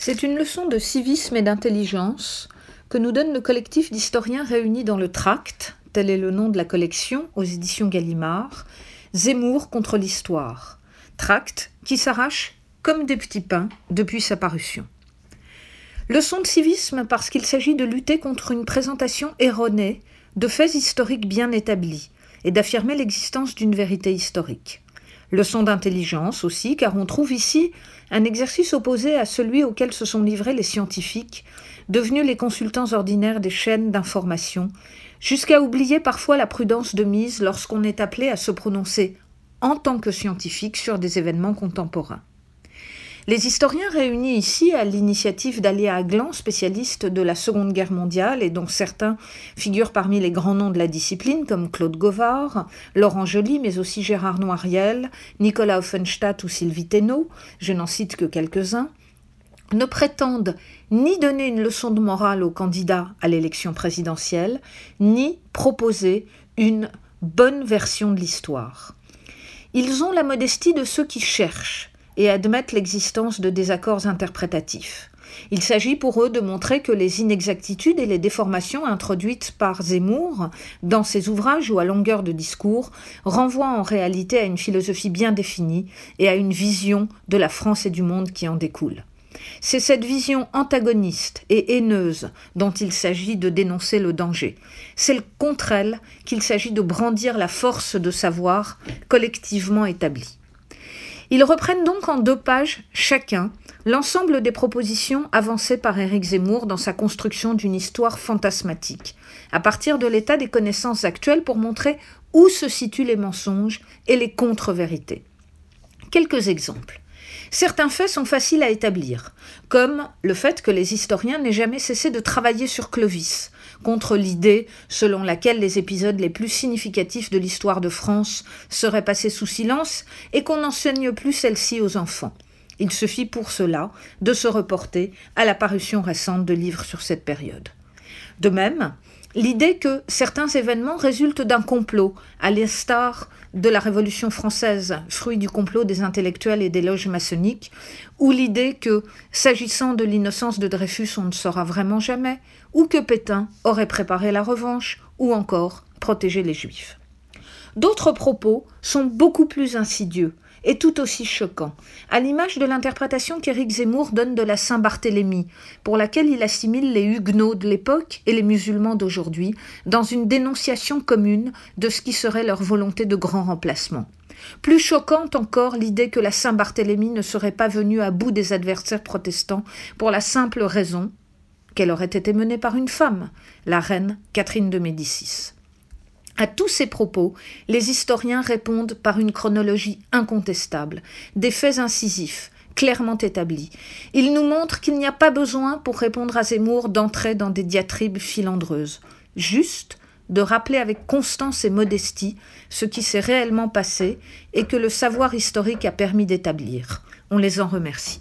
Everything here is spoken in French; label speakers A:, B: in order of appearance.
A: C'est une leçon de civisme et d'intelligence que nous donne le collectif d'historiens réunis dans le tract, tel est le nom de la collection aux éditions Gallimard, Zemmour contre l'histoire, tract qui s'arrache comme des petits pains depuis sa parution. Leçon de civisme parce qu'il s'agit de lutter contre une présentation erronée de faits historiques bien établis et d'affirmer l'existence d'une vérité historique. Leçon d'intelligence aussi, car on trouve ici un exercice opposé à celui auquel se sont livrés les scientifiques, devenus les consultants ordinaires des chaînes d'information, jusqu'à oublier parfois la prudence de mise lorsqu'on est appelé à se prononcer en tant que scientifique sur des événements contemporains. Les historiens réunis ici à l'initiative d'Alia Aglan, spécialiste de la Seconde Guerre mondiale et dont certains figurent parmi les grands noms de la discipline comme Claude Govard, Laurent Joly, mais aussi Gérard Noiriel, Nicolas Offenstadt ou Sylvie Thénault, je n'en cite que quelques-uns, ne prétendent ni donner une leçon de morale aux candidats à l'élection présidentielle, ni proposer une bonne version de l'histoire. Ils ont la modestie de ceux qui cherchent, et admettent l'existence de désaccords interprétatifs. Il s'agit pour eux de montrer que les inexactitudes et les déformations introduites par Zemmour dans ses ouvrages ou à longueur de discours renvoient en réalité à une philosophie bien définie et à une vision de la France et du monde qui en découle. C'est cette vision antagoniste et haineuse dont il s'agit de dénoncer le danger. C'est contre elle qu'il s'agit de brandir la force de savoir collectivement établie. Ils reprennent donc en deux pages chacun l'ensemble des propositions avancées par Éric Zemmour dans sa construction d'une histoire fantasmatique, à partir de l'état des connaissances actuelles pour montrer où se situent les mensonges et les contre-vérités. Quelques exemples. Certains faits sont faciles à établir, comme le fait que les historiens n'aient jamais cessé de travailler sur Clovis, contre l'idée selon laquelle les épisodes les plus significatifs de l'histoire de France seraient passés sous silence et qu'on n'enseigne plus celle-ci aux enfants. Il suffit pour cela de se reporter à la parution récente de livres sur cette période. De même, l'idée que certains événements résultent d'un complot, à l'instar de la Révolution française, fruit du complot des intellectuels et des loges maçonniques, ou l'idée que, s'agissant de l'innocence de Dreyfus, on ne saura vraiment jamais, ou que Pétain aurait préparé la revanche, ou encore protégé les Juifs. D'autres propos sont beaucoup plus insidieux, est tout aussi choquant, à l'image de l'interprétation qu'Éric Zemmour donne de la Saint-Barthélemy, pour laquelle il assimile les Huguenots de l'époque et les musulmans d'aujourd'hui, dans une dénonciation commune de ce qui serait leur volonté de grand remplacement. Plus choquante encore l'idée que la Saint-Barthélemy ne serait pas venue à bout des adversaires protestants pour la simple raison qu'elle aurait été menée par une femme, la reine Catherine de Médicis. À tous ces propos, les historiens répondent par une chronologie incontestable, des faits incisifs, clairement établis. Ils nous montrent qu'il n'y a pas besoin, pour répondre à Zemmour, d'entrer dans des diatribes filandreuses. Juste de rappeler avec constance et modestie ce qui s'est réellement passé et que le savoir historique a permis d'établir. On les en remercie.